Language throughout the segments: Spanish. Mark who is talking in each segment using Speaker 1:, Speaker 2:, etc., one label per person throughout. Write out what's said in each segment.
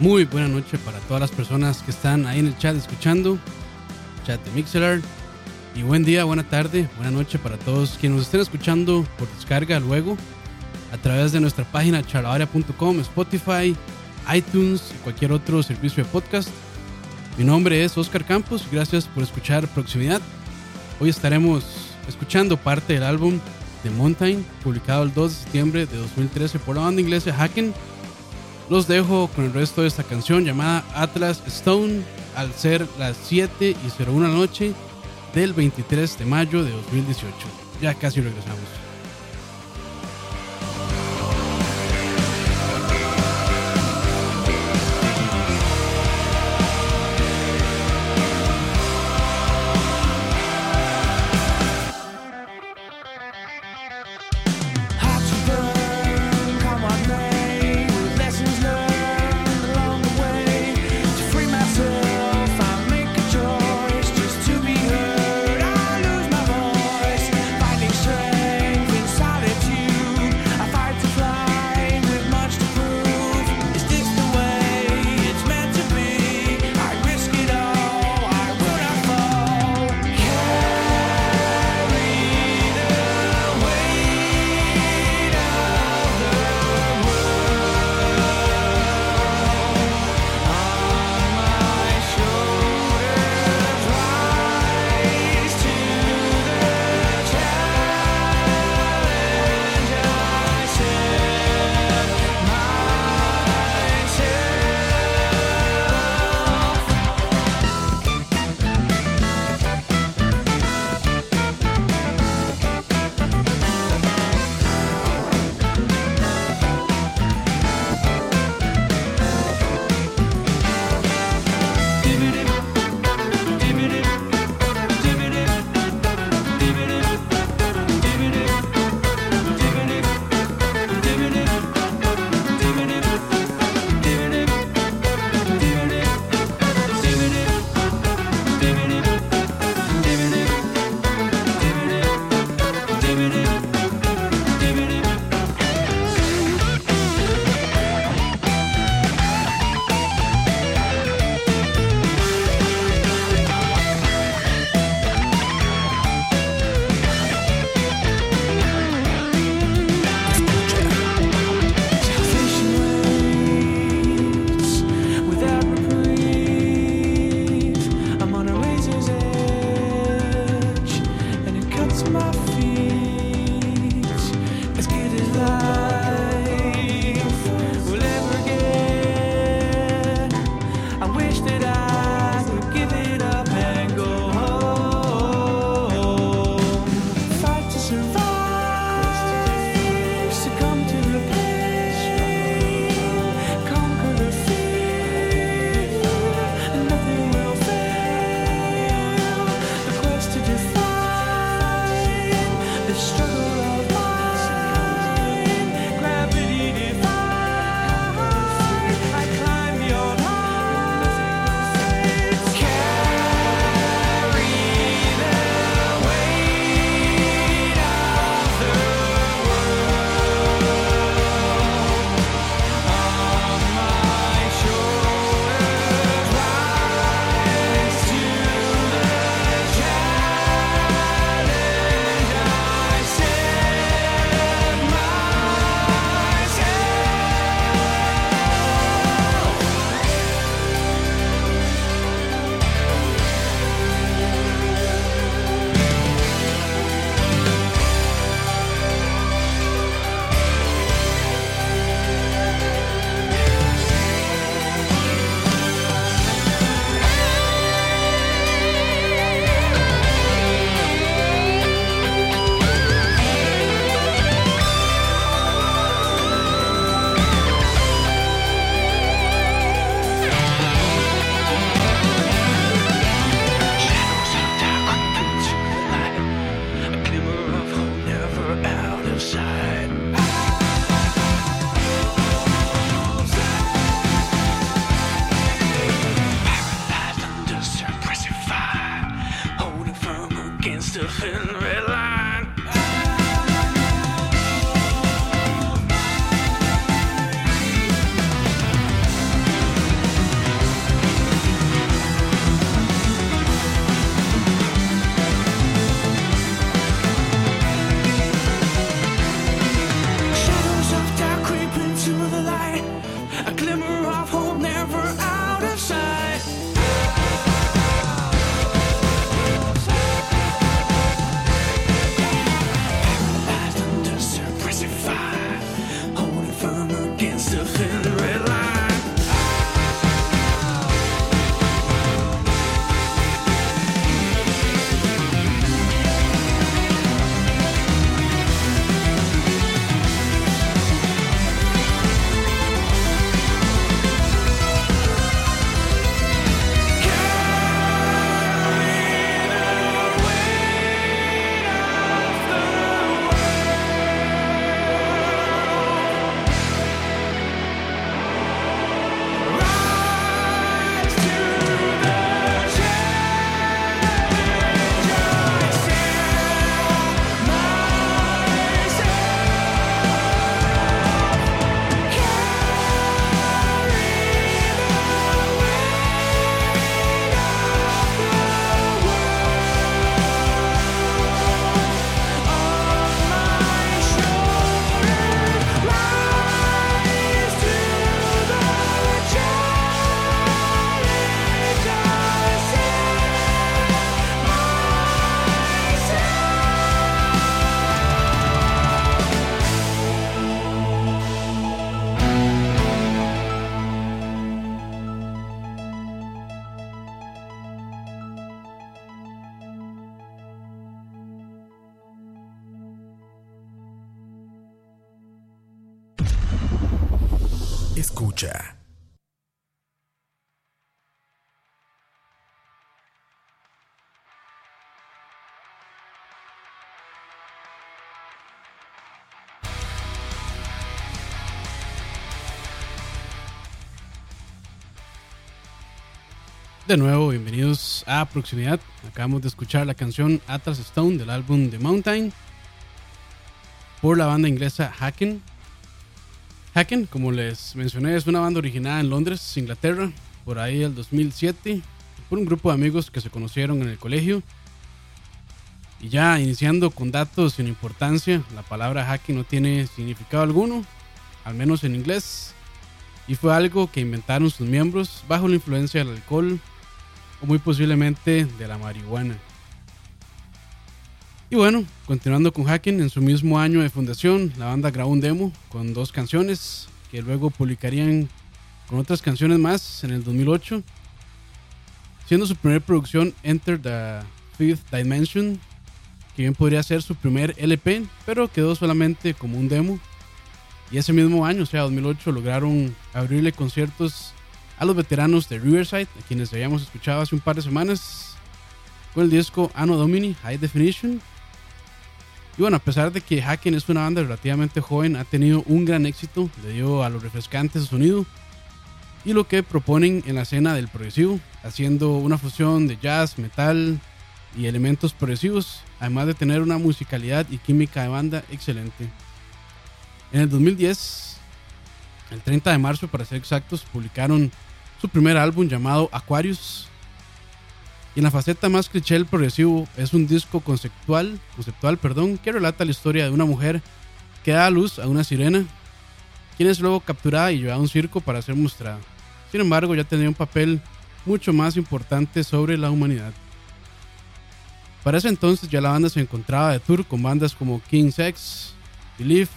Speaker 1: Muy buena noche para todas las personas que están ahí en el chat escuchando, chat de Mixelar. Y buen día, buena tarde, buena noche para todos quienes nos estén escuchando por descarga luego a través de nuestra página charlavaria.com, Spotify, iTunes y cualquier otro servicio de podcast. Mi nombre es Oscar Campos, gracias por escuchar Proximidad. Hoy estaremos escuchando parte del álbum The Mountain, publicado el 2 de septiembre de 2013 por la banda inglesa Hacken los dejo con el resto de esta canción llamada Atlas Stone al ser las 7 y 01 la noche del 23 de mayo de 2018. Ya casi regresamos. De nuevo, bienvenidos a Proximidad. Acabamos de escuchar la canción Atlas Stone del álbum The Mountain por la banda inglesa Hacken. Hacken, como les mencioné, es una banda originada en Londres, Inglaterra, por ahí el 2007, por un grupo de amigos que se conocieron en el colegio. Y ya iniciando con datos sin importancia, la palabra hacking no tiene significado alguno, al menos en inglés, y fue algo que inventaron sus miembros bajo la influencia del alcohol, o muy posiblemente de la marihuana. Y bueno, continuando con Hacking, en su mismo año de fundación, la banda grabó un demo con dos canciones que luego publicarían con otras canciones más en el 2008, siendo su primera producción Enter the Fifth Dimension, que bien podría ser su primer LP, pero quedó solamente como un demo. Y ese mismo año, o sea, 2008, lograron abrirle conciertos a los veteranos de Riverside, a quienes habíamos escuchado hace un par de semanas, con el disco Anno Domini High Definition. Y bueno, a pesar de que Hacken es una banda relativamente joven, ha tenido un gran éxito debido a lo refrescante su sonido y lo que proponen en la escena del progresivo, haciendo una fusión de jazz, metal y elementos progresivos, además de tener una musicalidad y química de banda excelente. En el 2010, el 30 de marzo para ser exactos, publicaron su primer álbum llamado Aquarius. Y en la faceta más cliché del progresivo es un disco conceptual, conceptual perdón, que relata la historia de una mujer que da a luz a una sirena, quien es luego capturada y llevada a un circo para ser mostrada. Sin embargo, ya tenía un papel mucho más importante sobre la humanidad. Para ese entonces ya la banda se encontraba de tour con bandas como King Sex, Believe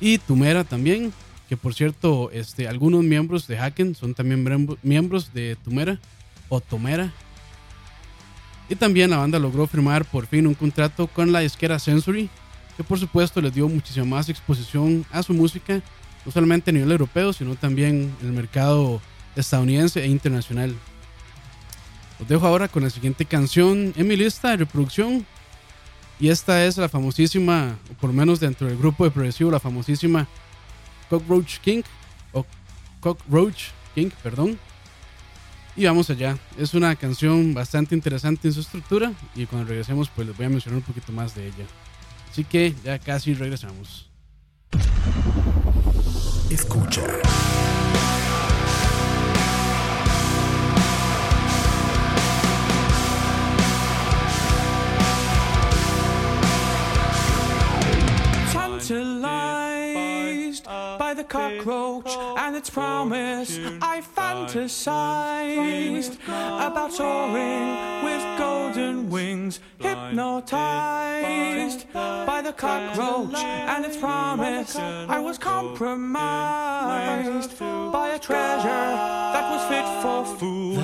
Speaker 1: y Tumera también, que por cierto, este, algunos miembros de Haken son también miembros de Tumera o Tomera. Y también la banda logró firmar por fin un contrato con la disquera Sensory, que por supuesto les dio muchísima más exposición a su música, no solamente a nivel europeo, sino también en el mercado estadounidense e internacional. Os dejo ahora con la siguiente canción en mi lista de reproducción. Y esta es la famosísima, o por lo menos dentro del grupo de progresivo, la famosísima Cockroach King, o Cockroach King, perdón. Y vamos allá. Es una canción bastante interesante en su estructura y cuando regresemos pues les voy a mencionar un poquito más de ella. Así que ya casi regresamos.
Speaker 2: Escucha.
Speaker 3: The cockroach and its promise. I fantasized about soaring with golden wings, hypnotized by the cockroach and its promise. I was compromised by a treasure that was fit for food.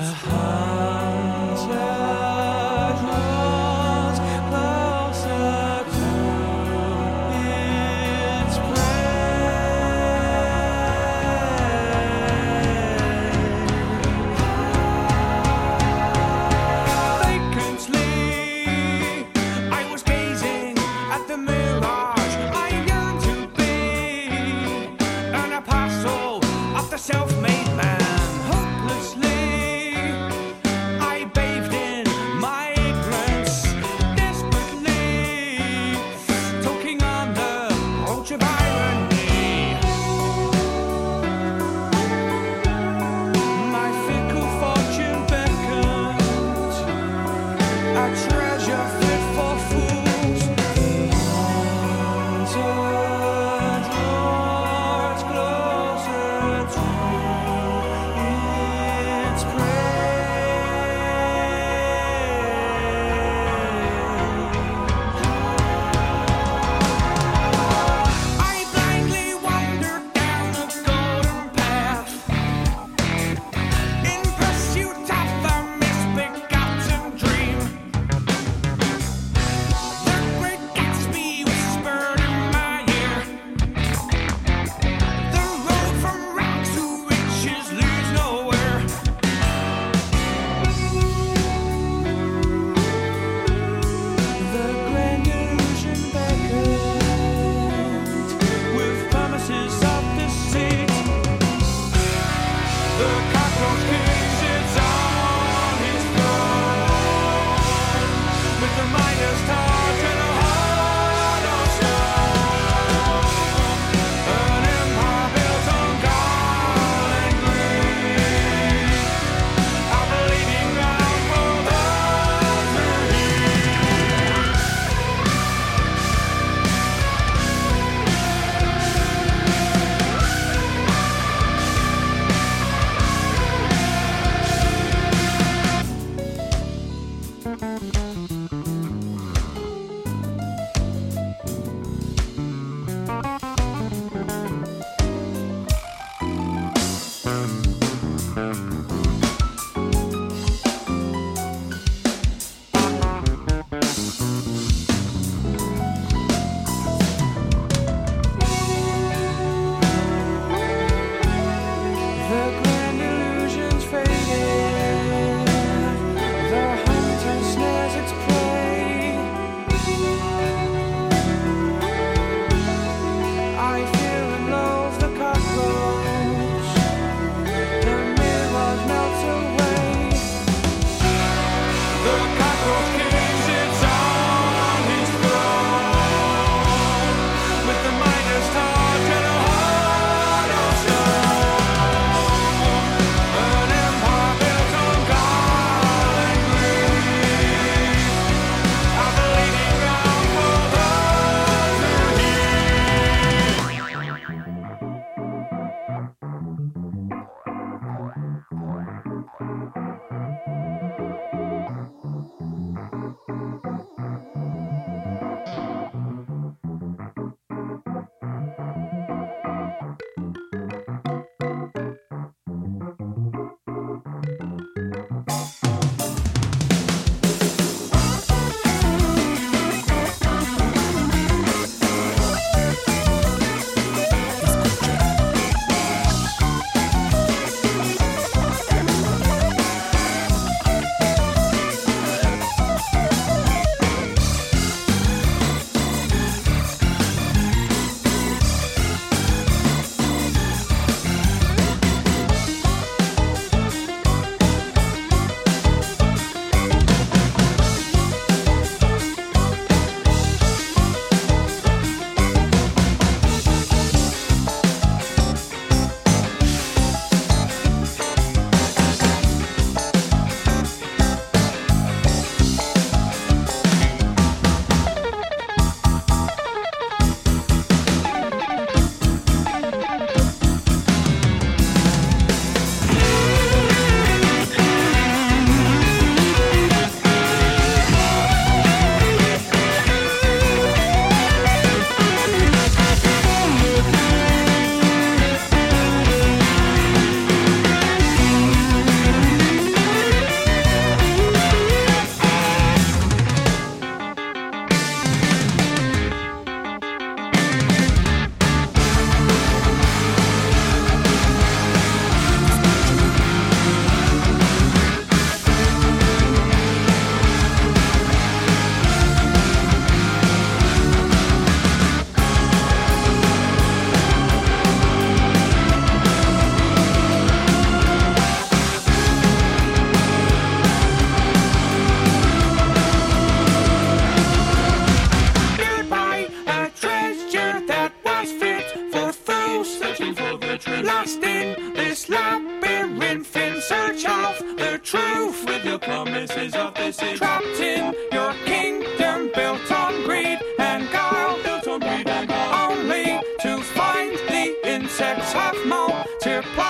Speaker 3: set off more to play.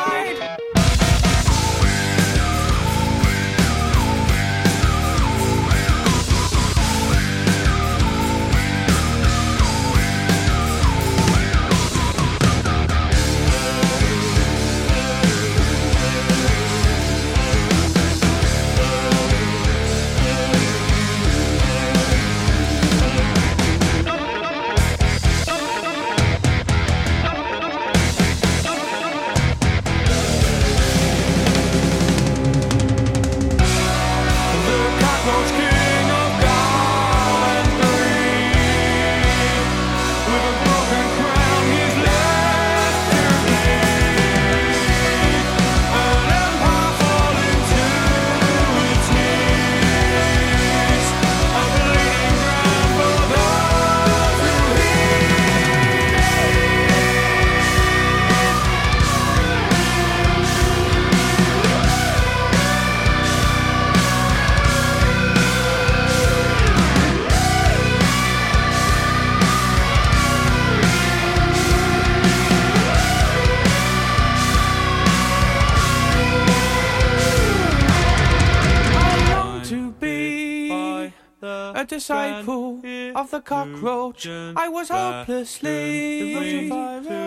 Speaker 3: Disciple of the cockroach. I was hopelessly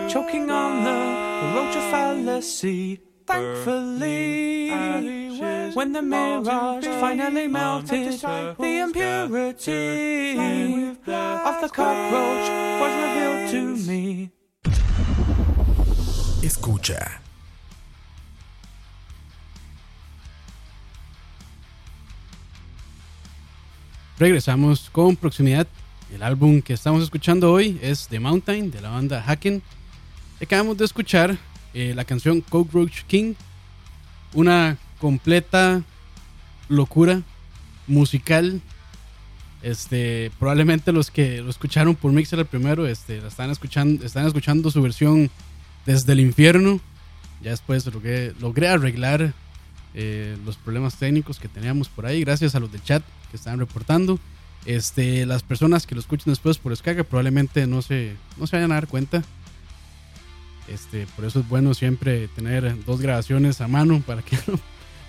Speaker 3: choking on the roach of fallacy. Thankfully, when the mirage finally melted, the impurity of the cockroach was revealed to me.
Speaker 2: Escucha.
Speaker 1: Regresamos con proximidad. El álbum que estamos escuchando hoy es The Mountain de la banda Hacken. Acabamos de escuchar eh, la canción Cockroach King, una completa locura musical. Este, probablemente los que lo escucharon por Mixer el primero, este, están escuchando, están escuchando su versión desde el infierno. Ya después logré, logré arreglar eh, los problemas técnicos que teníamos por ahí, gracias a los del chat están reportando. Este, las personas que lo escuchen después por descarga probablemente no se, no se vayan a dar cuenta. Este, por eso es bueno siempre tener dos grabaciones a mano para que no,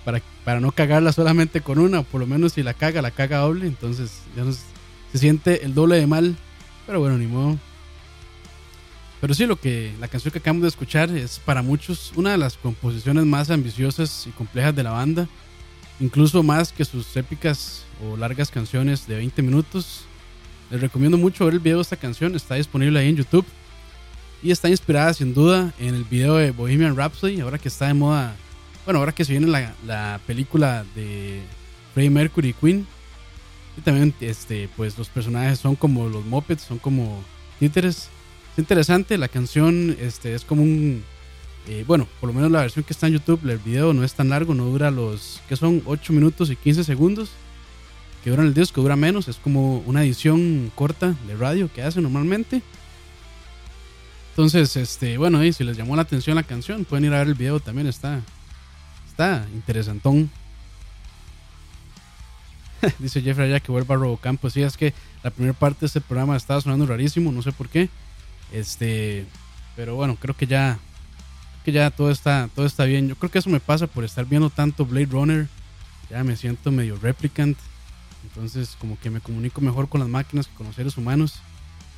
Speaker 1: para, para no cagarla solamente con una, por lo menos si la caga, la caga doble, entonces ya no se, se siente el doble de mal, pero bueno, ni modo. Pero sí, lo que la canción que acabamos de escuchar es para muchos una de las composiciones más ambiciosas y complejas de la banda, incluso más que sus épicas o largas canciones de 20 minutos. Les recomiendo mucho ver el video de esta canción, está disponible ahí en YouTube y está inspirada sin duda en el video de Bohemian Rhapsody, ahora que está de moda, bueno, ahora que se viene la, la película de Freddie Mercury y Queen. Y también este, pues los personajes son como los mopeds, son como títeres. Es interesante, la canción este, es como un... eh, bueno, por lo menos la versión que está en YouTube, el video no es tan largo, no dura los... que son 8 minutos y 15 segundos. Que duran el disco, dura menos, es como una edición corta de radio que hace normalmente. Entonces, este, bueno, y si les llamó la atención la canción, pueden ir a ver el video también, está, está interesantón. Dice Jeffrey allá que vuelva a Robocamp. Pues sí, es que la primera parte de este programa estaba sonando rarísimo, no sé por qué. Este, pero bueno, creo que ya, que ya todo está, todo está bien. Yo creo que eso me pasa por estar viendo tanto Blade Runner. Ya me siento medio replicant. Entonces, como que me comunico mejor con las máquinas que con los seres humanos.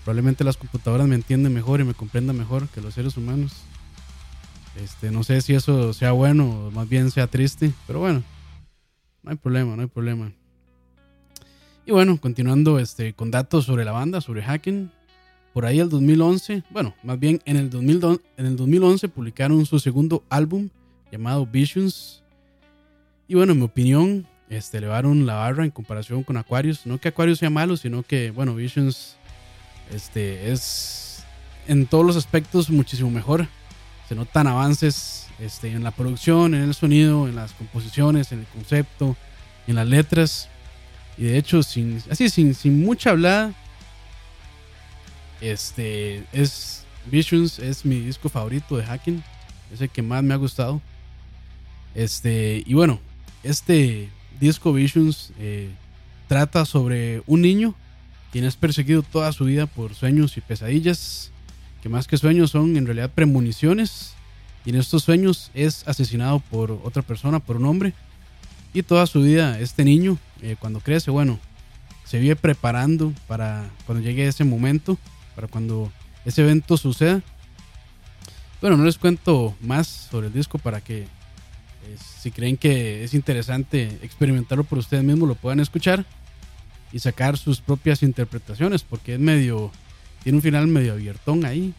Speaker 1: Probablemente las computadoras me entienden mejor y me comprendan mejor que los seres humanos. Este, no sé si eso sea bueno o más bien sea triste, pero bueno, no hay problema, no hay problema. Y bueno, continuando este, con datos sobre la banda, sobre Hacken. Por ahí el 2011, bueno, más bien en el, 2000 en el 2011 publicaron su segundo álbum llamado Visions. Y bueno, en mi opinión, este, elevaron la barra en comparación con Aquarius. No que Aquarius sea malo, sino que, bueno, Visions este, es en todos los aspectos muchísimo mejor. Se notan avances este, en la producción, en el sonido, en las composiciones, en el concepto, en las letras. Y de hecho, sin, así, sin, sin mucha hablada, este es Visions, es mi disco favorito de Hacking. Es el que más me ha gustado. Este, y bueno, este disco Visions eh, trata sobre un niño quien es perseguido toda su vida por sueños y pesadillas que más que sueños son en realidad premoniciones. Y en estos sueños es asesinado por otra persona, por un hombre. Y toda su vida este niño, eh, cuando crece, bueno, se vive preparando para cuando llegue ese momento, para cuando ese evento suceda. Bueno, no les cuento más sobre el disco para que eh, si creen que es interesante experimentarlo por ustedes mismos, lo puedan escuchar y sacar sus propias interpretaciones, porque es medio, tiene un final medio abiertón ahí.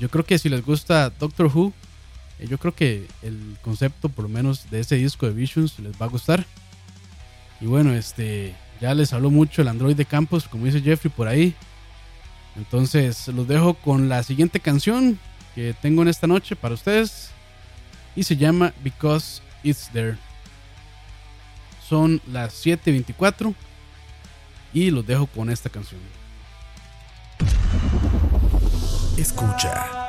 Speaker 1: Yo creo que si les gusta Doctor Who, eh, yo creo que el concepto, por lo menos de ese disco de Visions, les va a gustar. Y bueno, este, ya les habló mucho el Android de Campos, como dice Jeffrey por ahí. Entonces los dejo con la siguiente canción que tengo en esta noche para ustedes. Y se llama Because It's There. Son las 7.24 y los dejo con esta canción.
Speaker 3: Escucha.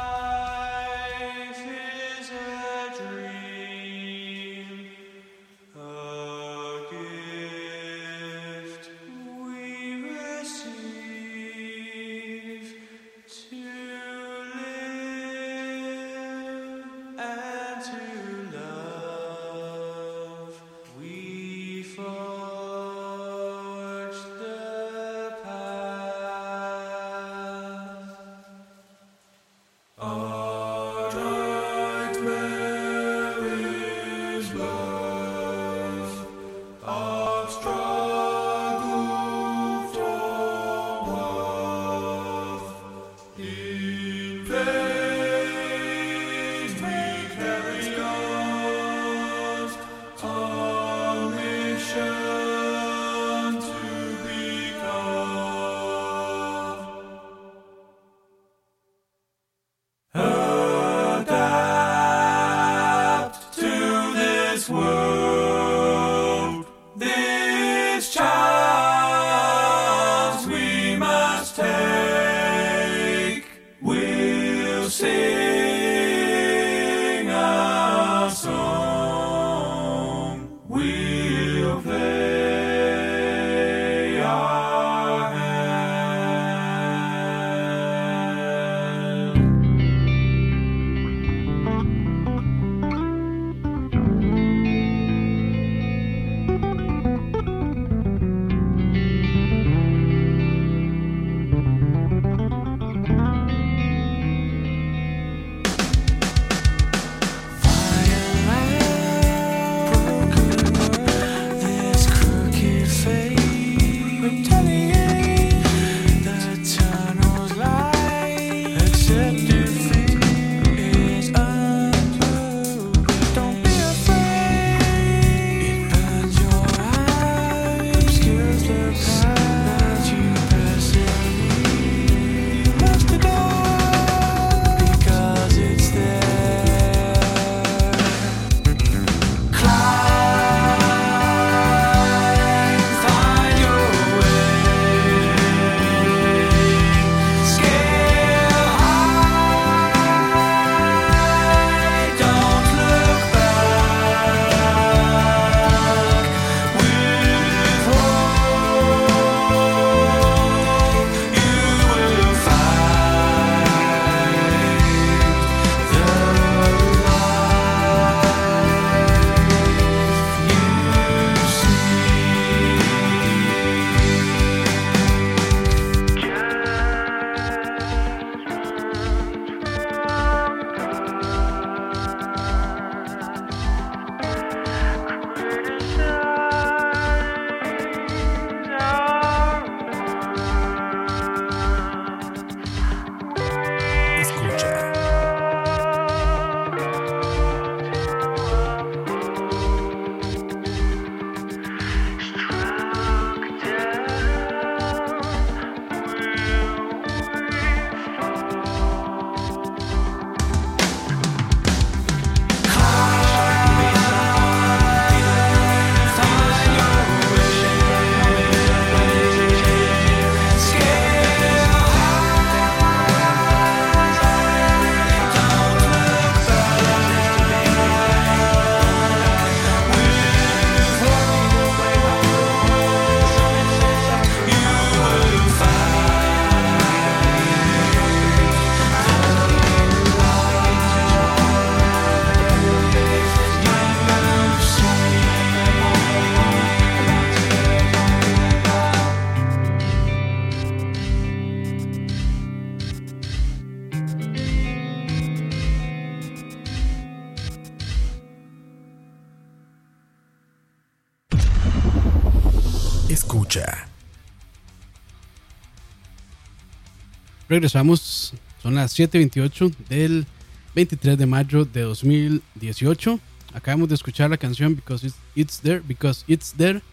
Speaker 1: Regresamos, son las 7:28 del 23 de mayo de 2018. Acabamos de escuchar la canción Because It's, There, Because It's There.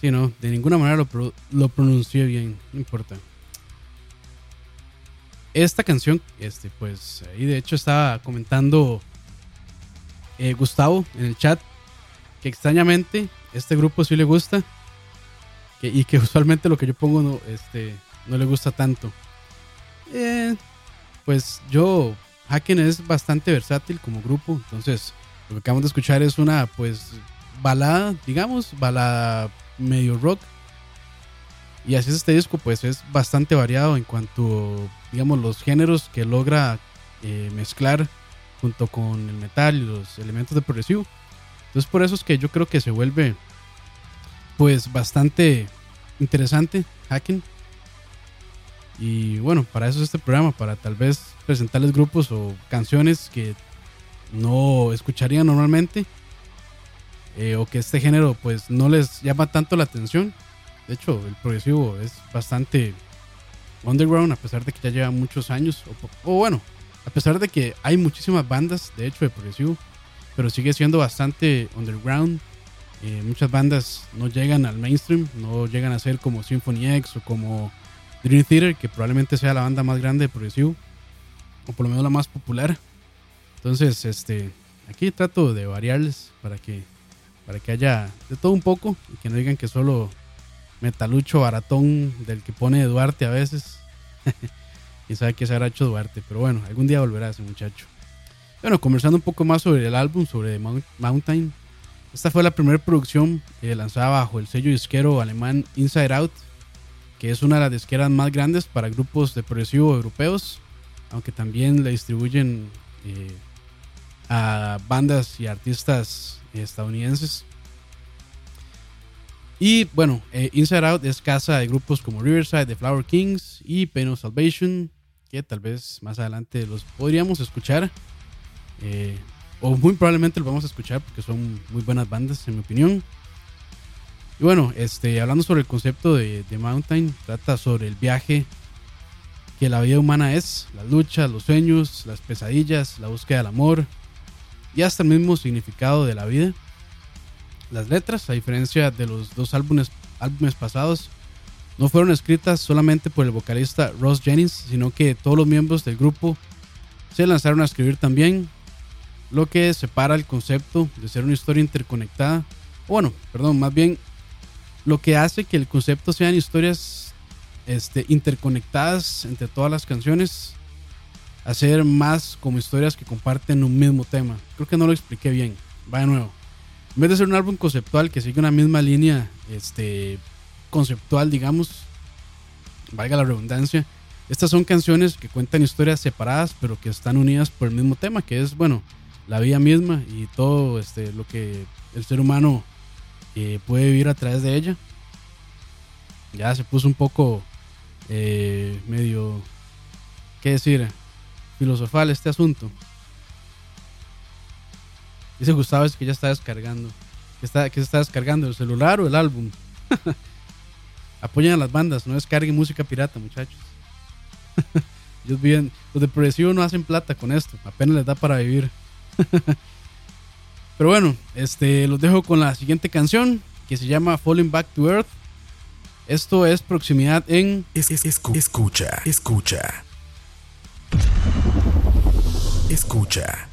Speaker 1: Sí, no, de ninguna manera lo, lo pronuncié bien, no importa. Esta canción, este, pues ahí de hecho estaba comentando eh, Gustavo en el chat que extrañamente este grupo sí le gusta y que usualmente lo que yo pongo no, este, no le gusta tanto. Eh, pues yo, Haken es bastante versátil como grupo, entonces lo que acabamos de escuchar es una pues balada, digamos, balada medio rock. Y así es este disco, pues es bastante variado en cuanto, digamos, los géneros que logra eh, mezclar junto con el metal y los elementos de progresivo. Entonces por eso es que yo creo que se vuelve pues bastante interesante Hacken. Y bueno, para eso es este programa, para tal vez presentarles grupos o canciones que no escucharían normalmente. eh, o que este género pues no les llama tanto la atención. De hecho, el progresivo es bastante underground a pesar de que ya lleva muchos años. O, bueno, a pesar de que hay muchísimas bandas de hecho de progresivo. Pero sigue siendo bastante underground. Eh, muchas bandas no llegan al mainstream, no llegan a ser como Symphony X o como Dream Theater, que probablemente sea la banda más grande de progresivo, o por lo menos la más popular. Entonces, este, aquí trato de variarles para que, para que haya de todo un poco y que no digan que solo metalucho baratón del que pone Duarte a veces. y sabe que se habrá hecho Duarte, pero bueno, algún día volverá ese muchacho. Bueno, conversando un poco más sobre el álbum, sobre Mount- Mountain. Esta fue la primera producción eh, lanzada bajo el sello disquero alemán Inside Out, que es una de las disqueras más grandes para grupos de progresivo europeos, aunque también le distribuyen eh, a bandas y artistas estadounidenses. Y bueno, eh, Inside Out es casa de grupos como Riverside, The Flower Kings y Pain of Salvation, que tal vez más adelante los podríamos escuchar. Eh, o muy probablemente los vamos a escuchar porque son muy buenas bandas, en mi opinión. Y bueno, este, hablando sobre el concepto de, de Mountain, trata sobre el viaje que la vida humana es, las luchas, los sueños, las pesadillas, la búsqueda del amor y hasta el mismo significado de la vida. Las letras, a diferencia de los dos álbumes, álbumes pasados, no fueron escritas solamente por el vocalista Ross Jennings, sino que todos los miembros del grupo se lanzaron a escribir también, lo que separa el concepto de ser una historia interconectada. Bueno, perdón, más bien lo que hace que el concepto sean historias este, interconectadas entre todas las canciones, hacer más como historias que comparten un mismo tema. Creo que no lo expliqué bien. Va de nuevo. En vez de ser un álbum conceptual que sigue una misma línea este, conceptual, digamos, valga la redundancia, estas son canciones que cuentan historias separadas, pero que están unidas por el mismo tema, que es, bueno, la vida misma y todo este, lo que el ser humano puede vivir a través de ella. Ya se puso un poco eh, medio, ¿qué decir? Filosofal este asunto. Dice Gustavo es que ya está descargando. ¿Qué, está, qué se está descargando? ¿El celular o el álbum? Apoyen a las bandas, no descarguen música pirata, muchachos. Los de progresivo no hacen plata con esto, apenas les da para vivir. Pero bueno, este, los dejo con la siguiente canción que se llama Falling Back to Earth. Esto es proximidad en
Speaker 3: Es- es- escu- escucha, escucha. Escucha.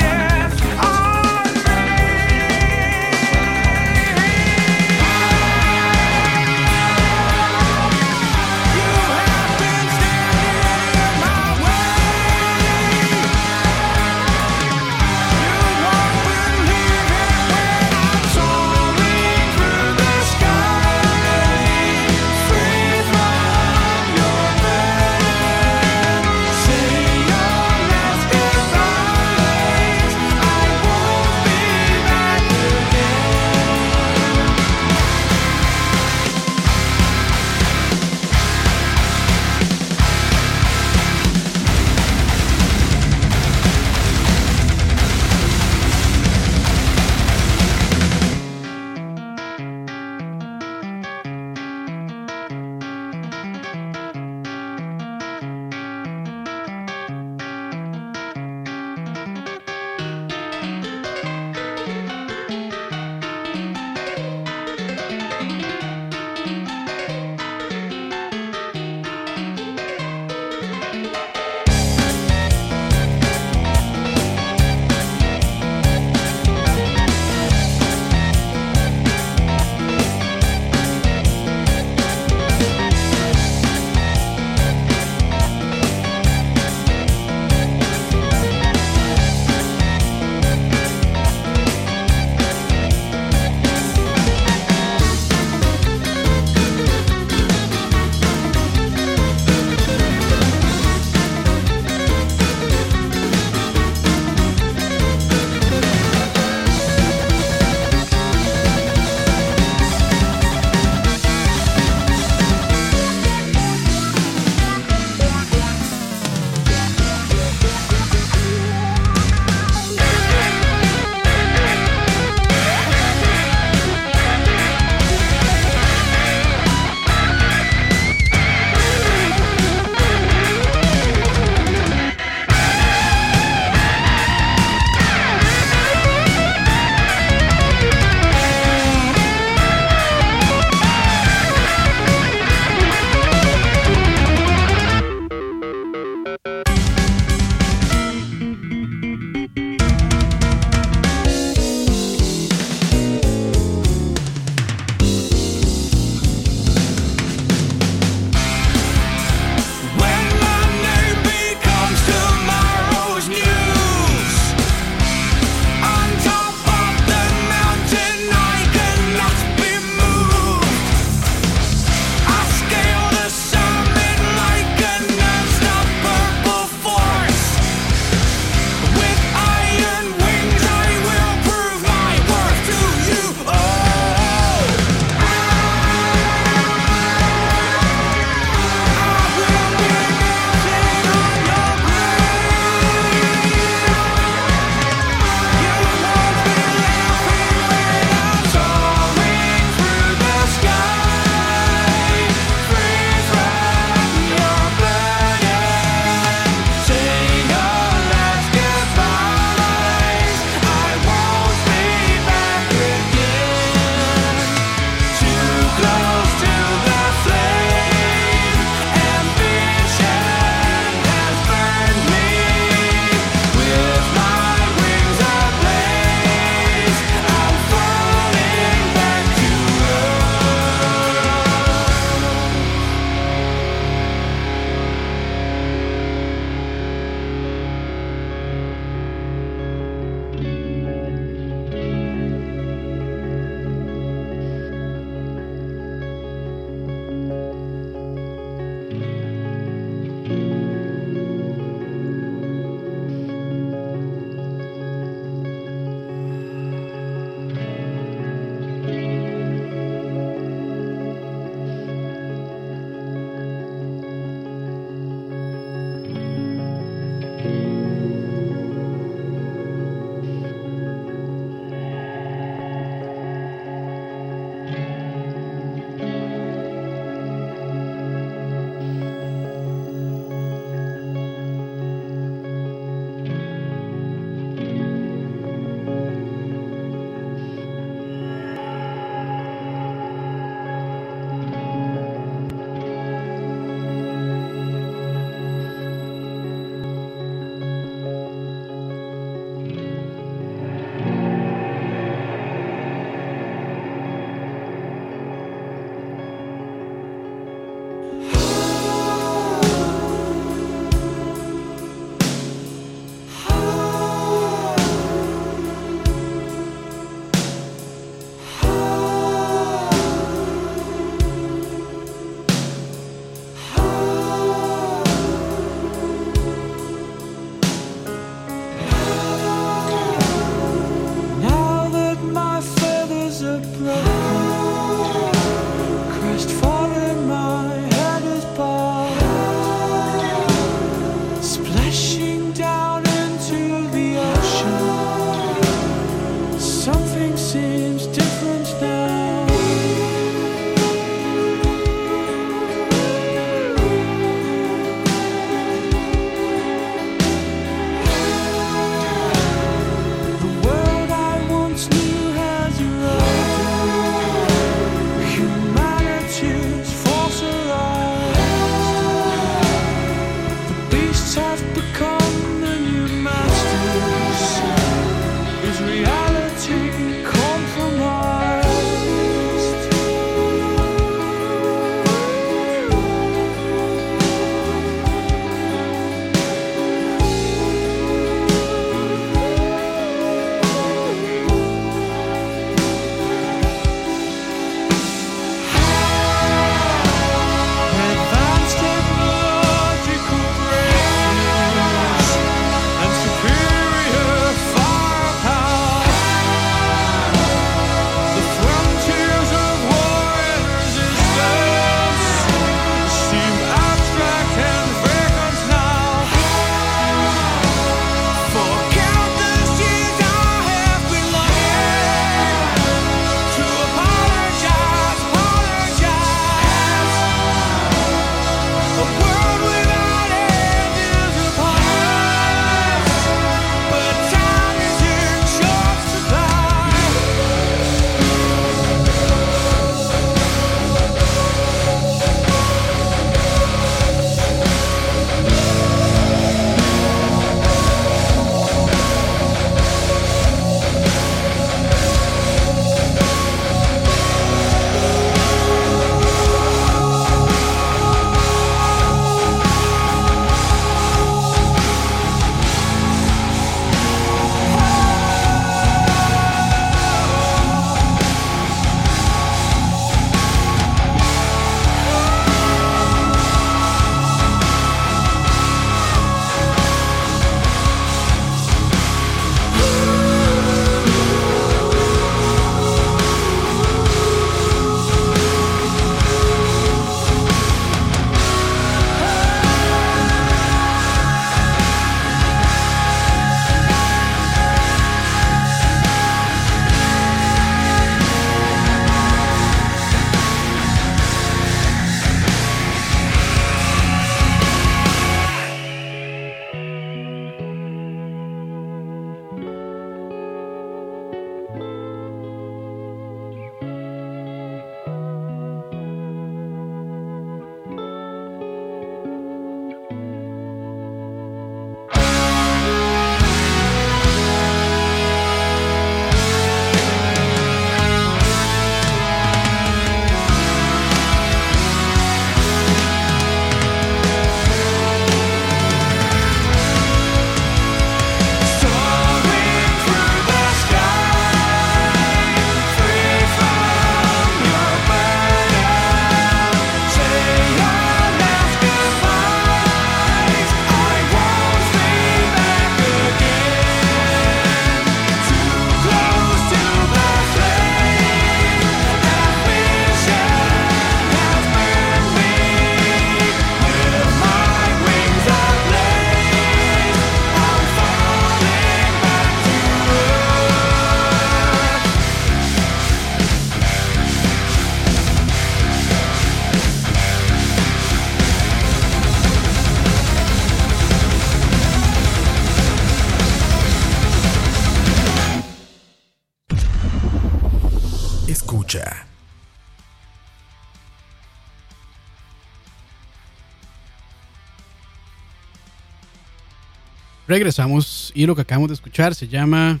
Speaker 1: Regresamos y lo que acabamos de escuchar se llama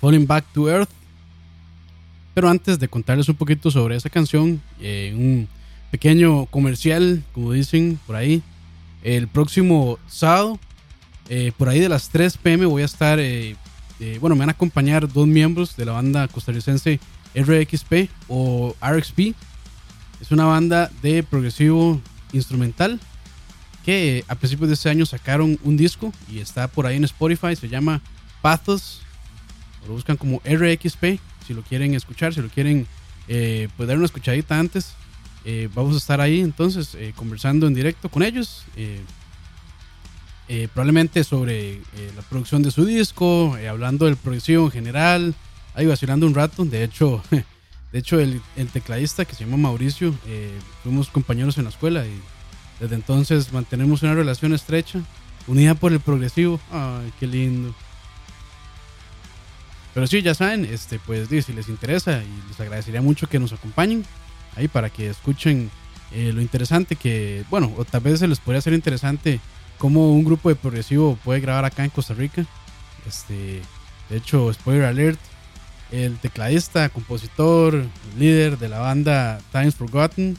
Speaker 1: Falling Back to Earth. Pero antes de contarles un poquito sobre esa canción, eh, un pequeño comercial, como dicen por ahí, el próximo sábado, eh, por ahí de las 3 pm, voy a estar, eh, eh, bueno, me van a acompañar dos miembros de la banda costarricense RXP o RXP. Es una banda de progresivo instrumental que a principios de este año sacaron un disco y está por ahí en Spotify, se llama Pathos, lo buscan como RXP, si lo quieren escuchar, si lo quieren eh, pues dar una escuchadita antes, eh, vamos a estar ahí entonces eh, conversando en directo con ellos, eh, probablemente sobre la producción de su disco, hablando del progresivo en general, ahí vacilando un rato, de hecho... De hecho, el, el tecladista que se llama Mauricio, fuimos compañeros en la escuela y desde entonces mantenemos una relación estrecha, unida por el progresivo. Ay, qué lindo. Pero sí, ya saben, este, pues si les interesa y les agradecería mucho que nos acompañen ahí para que escuchen eh, lo interesante que, bueno, o tal vez se les podría hacer interesante cómo un grupo de progresivo puede grabar acá en Costa Rica. Este, de hecho, spoiler alert, el tecladista, compositor, líder de la banda Times Forgotten,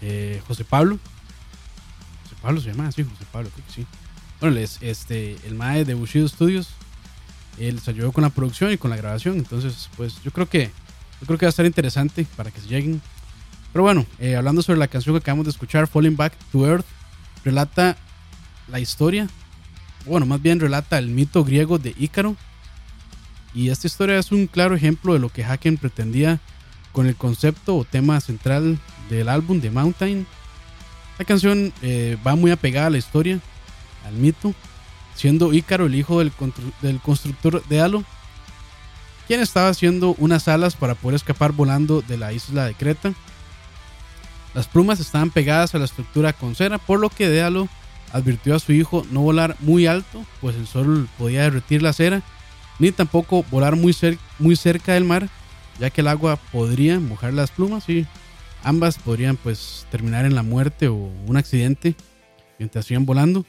Speaker 1: eh, José Pablo. Pablo se llama así, José Pablo, creo que sí. Bueno, les, este, el mae de Bushido Studios, él les ayudó con la producción y con la grabación. Entonces, pues yo creo que yo creo que va a estar interesante para que se lleguen. Pero bueno, eh, hablando sobre la canción que acabamos de escuchar, Falling Back to Earth, relata la historia, bueno, más bien relata el mito griego de Ícaro. Y esta historia es un claro ejemplo de lo que Haken pretendía con el concepto o tema central del álbum de Mountain. La canción eh, va muy apegada a la historia, al mito, siendo Ícaro el hijo del, constru- del constructor de Halo, quien estaba haciendo unas alas para poder escapar volando de la isla de Creta. Las plumas estaban pegadas a la estructura con cera, por lo que Déalo advirtió a su hijo no volar muy alto, pues el sol podía derretir la cera, ni tampoco volar muy, cer- muy cerca del mar, ya que el agua podría mojar las plumas y ambas podrían pues terminar en la muerte o un accidente mientras iban volando.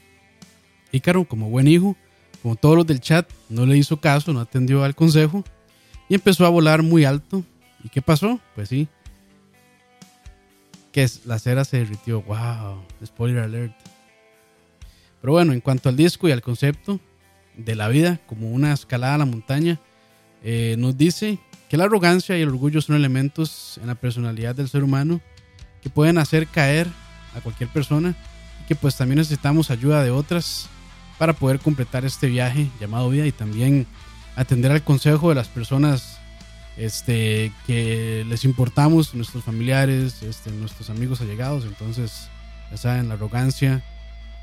Speaker 1: Ícaro, como buen hijo, como todos los del chat, no le hizo caso, no atendió al consejo y empezó a volar muy alto. ¿Y qué pasó? Pues sí, que la cera se derritió. ¡Wow! Spoiler alert. Pero bueno, en cuanto al disco y al concepto de la vida como una escalada a la montaña, eh, nos dice que la arrogancia y el orgullo son elementos en la personalidad del ser humano que pueden hacer caer a cualquier persona y que pues también necesitamos ayuda de otras para poder completar este viaje llamado vida y también atender al consejo de las personas este, que les importamos, nuestros familiares, este, nuestros amigos allegados. Entonces, ya saben, la arrogancia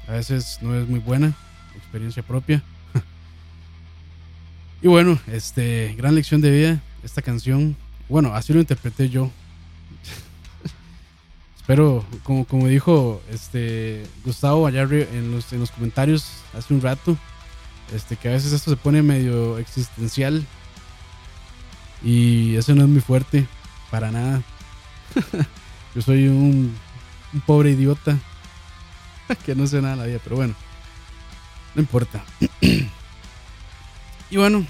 Speaker 1: a veces no es muy buena, experiencia propia. y bueno, este, gran lección de vida, esta canción. Bueno, así lo interpreté yo. Espero, como, como dijo este Gustavo allá en los, en los comentarios hace un rato, este, que a veces esto se pone medio existencial y eso no es muy fuerte, para nada. Yo soy un, un pobre idiota que no sé nada de la vida, pero bueno, no importa. y bueno,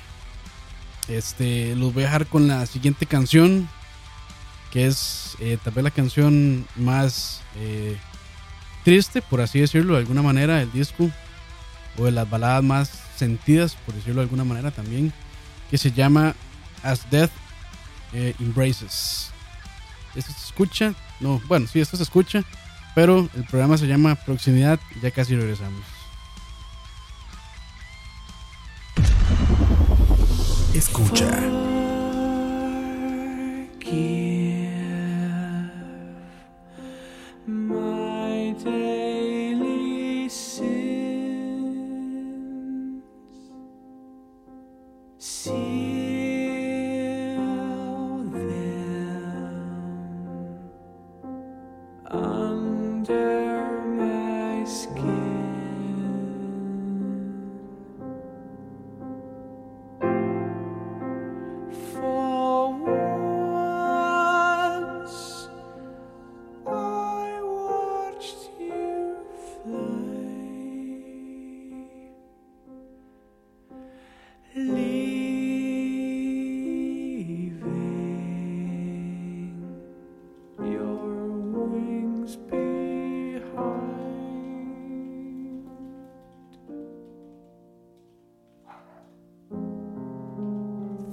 Speaker 1: este, los voy a dejar con la siguiente canción, que es eh, tal vez la canción más eh, triste, por así decirlo, de alguna manera, del disco, o de las baladas más sentidas, por decirlo de alguna manera también, que se llama As Death eh, Embraces. Esto se escucha, no, bueno, sí, esto se escucha, pero el programa se llama Proximidad ya casi regresamos.
Speaker 3: Escucha.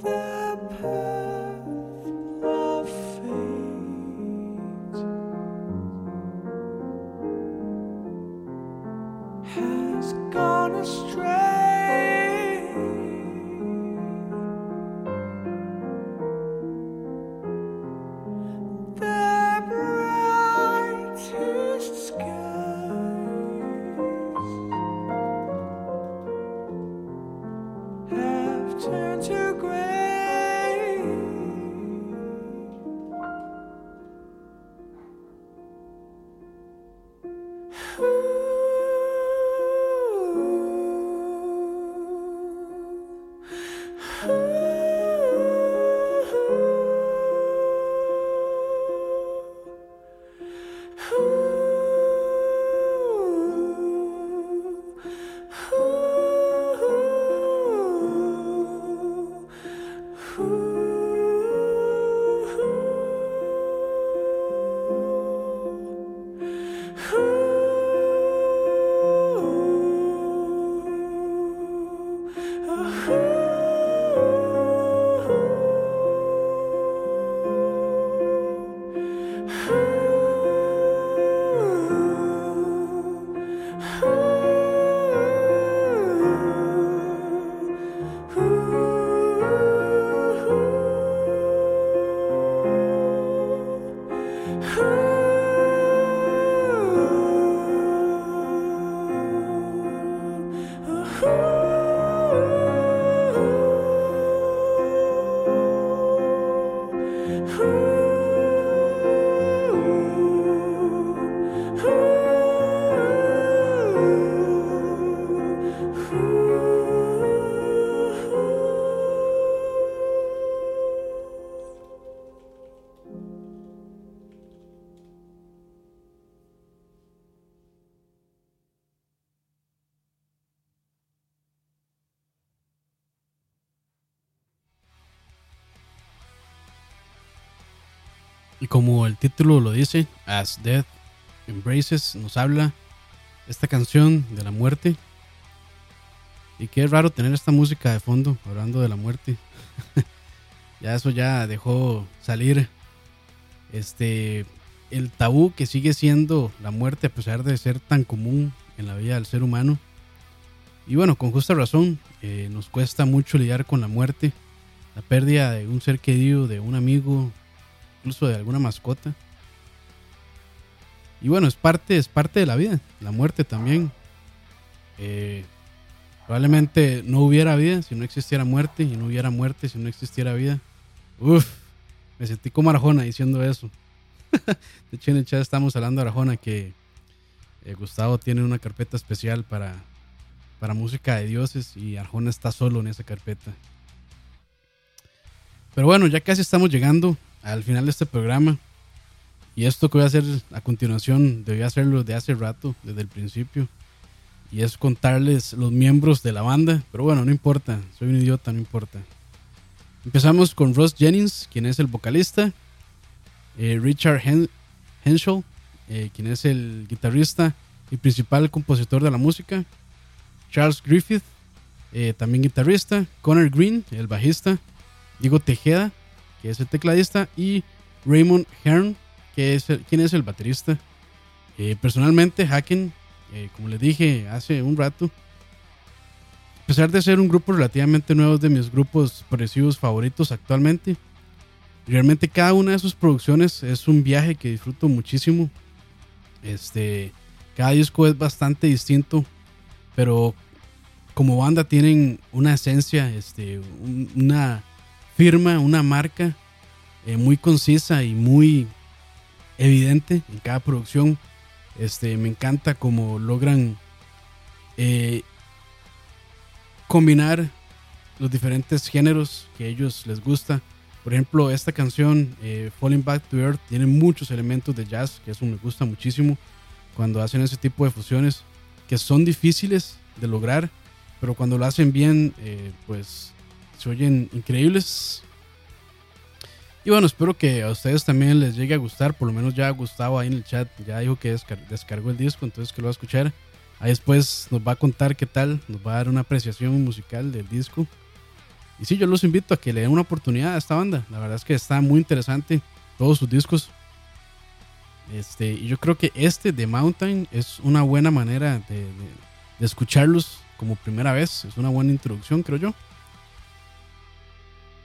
Speaker 3: The path
Speaker 1: Y como el título lo dice, As Death Embraces, nos habla esta canción de la muerte. Y qué raro tener esta música de fondo, hablando de la muerte. ya eso ya dejó salir este el tabú que sigue siendo la muerte a pesar de ser tan común en la vida del ser humano. Y bueno, con justa razón, eh, nos cuesta mucho lidiar con la muerte, la pérdida de un ser querido, de un amigo, incluso de alguna mascota. Y bueno, es parte, es parte de la vida, la muerte también. Eh, probablemente no hubiera vida si no existiera muerte, y no hubiera muerte si no existiera vida. Uf, me sentí como Arjona diciendo eso. de hecho, en el chat estamos hablando de Arjona que eh, Gustavo tiene una carpeta especial para, para música de dioses y Arjona está solo en esa carpeta. Pero bueno, ya casi estamos llegando al final de este programa. Y esto que voy a hacer a continuación, debí hacerlo de hace rato, desde el principio. Y es contarles los miembros de la banda. Pero bueno, no importa, soy un idiota, no importa. Empezamos con Ross Jennings, quien es el vocalista. eh, Richard Hen- Henshaw, eh, quien es el guitarrista y principal compositor de la música. Charles Griffith, eh, también guitarrista. Connor Green, el bajista. Diego Tejeda, que es el tecladista. Y Raymond Hearn, que es el, quien es el baterista. Eh, personalmente, Haken, eh, como les dije hace un rato, a pesar de ser un grupo relativamente nuevo, de mis grupos progresivos favoritos actualmente. Realmente cada una de sus producciones es un viaje que disfruto muchísimo. Este, cada disco es bastante distinto, pero como banda tienen una esencia, este, un- una firma, una marca eh, muy concisa y muy evidente en cada producción. Este, me encanta cómo logran eh, combinar los diferentes géneros que a ellos les gusta. Por ejemplo, esta canción, eh, Falling Back to Earth, tiene muchos elementos de jazz, que eso me gusta muchísimo cuando hacen ese tipo de fusiones, que son difíciles de lograr, pero cuando lo hacen bien, pues se oyen increíbles. Y bueno, espero que a ustedes también les llegue a gustar, por lo menos ya Gustavo ahí en el chat ya dijo que descar- descargó el disco, entonces que lo va a escuchar. Ahí después nos va a contar qué tal, nos va a dar una apreciación musical del disco. Y sí, yo los invito a que le den una oportunidad a esta banda. La verdad es que está muy interesante todos sus discos. Este, y yo creo que este de Mountain es una buena manera de, de- de escucharlos como primera vez. Es una buena introducción, creo yo.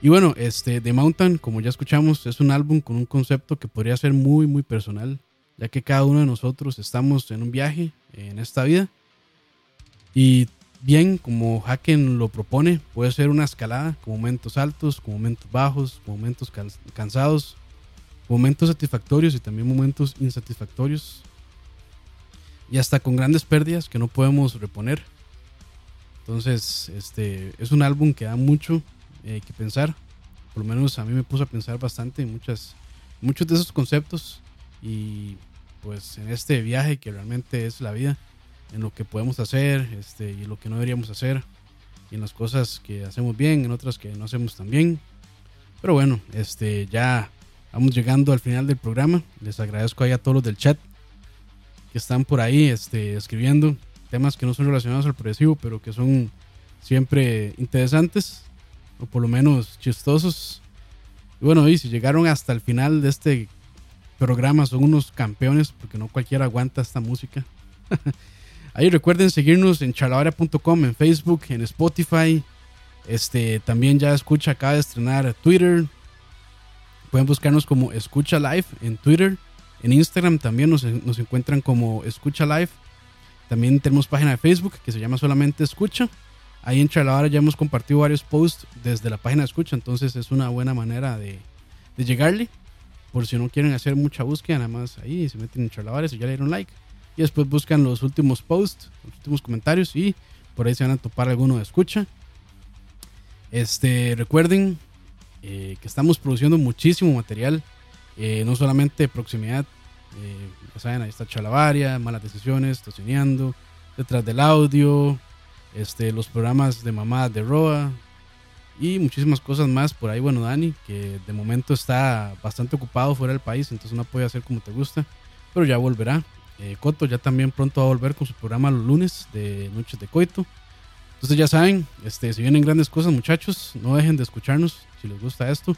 Speaker 1: Y bueno, este The Mountain, como ya escuchamos, es un álbum con un concepto que podría ser muy, muy personal, ya que cada uno de nosotros estamos en un viaje en esta vida. Y bien, como Haken lo propone, puede ser una escalada con momentos altos, con momentos bajos, con momentos can- cansados, momentos satisfactorios y también momentos insatisfactorios. Y hasta con grandes pérdidas que no podemos reponer. Entonces, este es un álbum que da mucho eh, que pensar. Por lo menos a mí me puso a pensar bastante en muchas, muchos de esos conceptos. Y pues en este viaje que realmente es la vida, en lo que podemos hacer este, y lo que no deberíamos hacer. Y en las cosas que hacemos bien, en otras que no hacemos tan bien. Pero bueno, este, ya vamos llegando al final del programa. Les agradezco ahí a todos los del chat que están por ahí este, escribiendo temas que no son relacionados al progresivo, pero que son siempre interesantes o por lo menos chistosos. Bueno, y si llegaron hasta el final de este programa, son unos campeones, porque no cualquiera aguanta esta música. Ahí recuerden seguirnos en charlavaria.com, en Facebook, en Spotify. Este también ya escucha, acaba de estrenar Twitter. Pueden buscarnos como Escucha Live en Twitter. En Instagram también nos, nos encuentran como Escucha Live. También tenemos página de Facebook que se llama solamente Escucha. Ahí en Charlavara ya hemos compartido varios posts desde la página de Escucha, entonces es una buena manera de, llegarle. Por si no quieren hacer mucha búsqueda, nada más ahí se meten en Charlavares y ya le dieron like. Y después buscan los últimos posts, los últimos comentarios y por ahí se van a topar alguno de Escucha. Este, recuerden eh, que estamos produciendo muchísimo material, eh, no solamente proximidad, eh, saben, ahí está Chalabaria, Malas Decisiones, Tocineando, Detrás del Audio, este, los programas de Mamadas de Roa y muchísimas cosas más por ahí. Bueno, Dani, que de momento está bastante ocupado fuera del país, entonces no puede hacer como te gusta, pero ya volverá. Eh, Coto ya también pronto va a volver con su programa los lunes de Noches de Coito. Entonces ya saben, este, si vienen grandes cosas muchachos, no dejen de escucharnos si les gusta esto.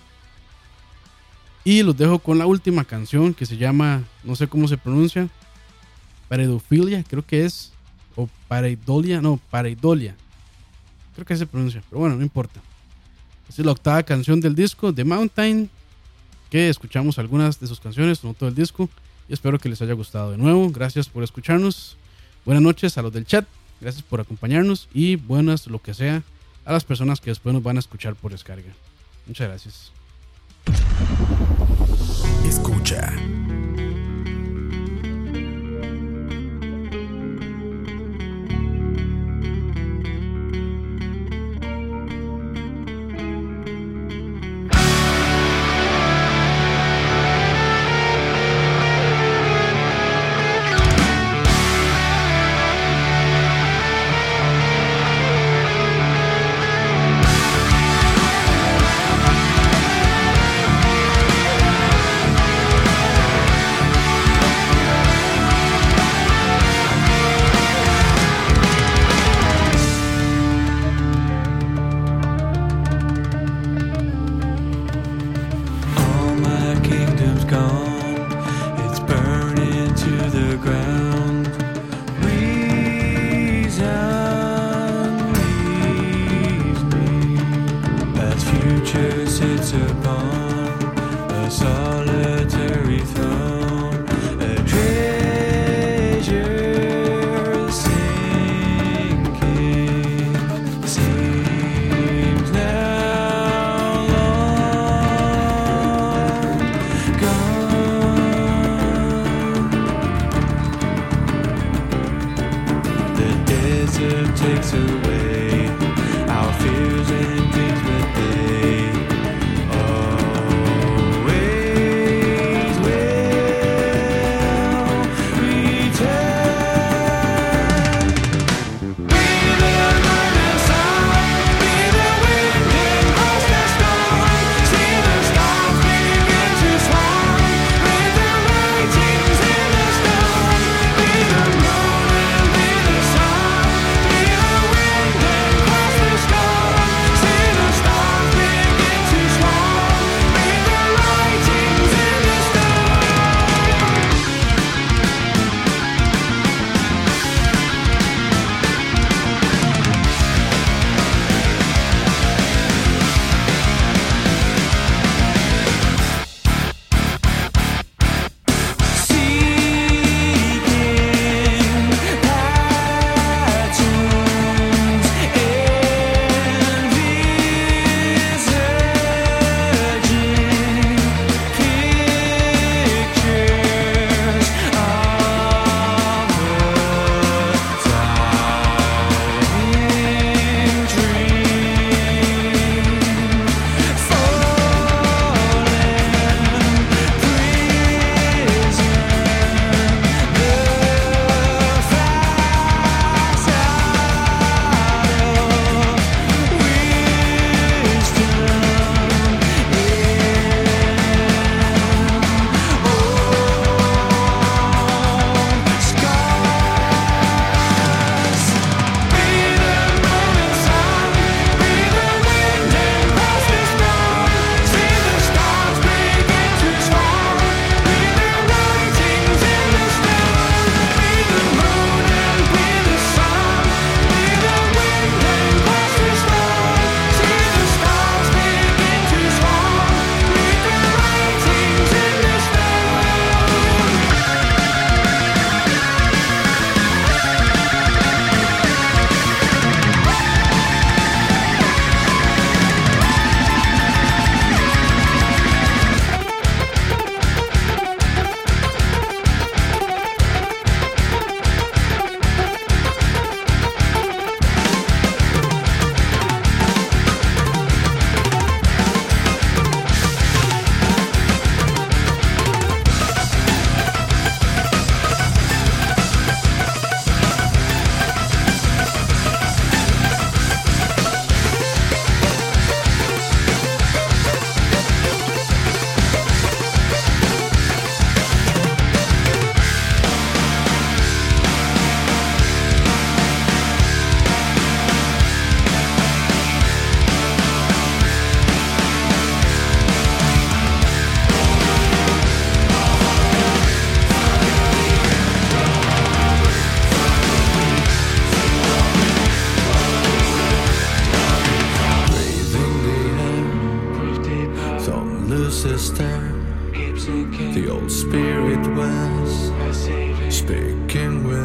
Speaker 1: Y los dejo con la última canción que se llama, no sé cómo se pronuncia, Pareidofilia, creo que es, o Pareidolia, no, Pareidolia. Creo que se pronuncia, pero bueno, no importa. Es la octava canción del disco, The Mountain, que escuchamos algunas de sus canciones, no todo el disco, y espero que les haya gustado de nuevo. Gracias por escucharnos. Buenas noches a los del chat, gracias por acompañarnos y buenas lo que sea a las personas que después nos van a escuchar por descarga. Muchas gracias.
Speaker 3: Escucha.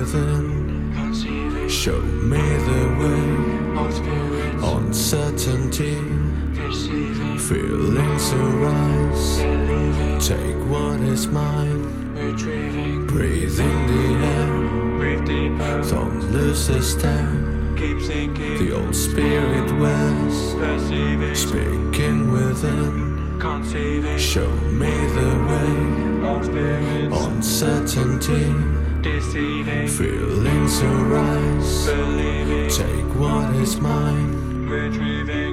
Speaker 4: Show me the
Speaker 5: way. Uncertainty. Feelings arise. Take what is mine. Breathing the air. Don't lose
Speaker 3: a step.
Speaker 5: The old spirit
Speaker 3: was
Speaker 5: speaking within.
Speaker 3: Conceiving.
Speaker 5: Show me the way. Uncertainty
Speaker 3: deceiving,
Speaker 5: feelings arise.
Speaker 3: believing,
Speaker 5: Take what is mine.
Speaker 3: retrieving.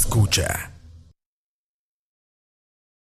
Speaker 2: Escucha.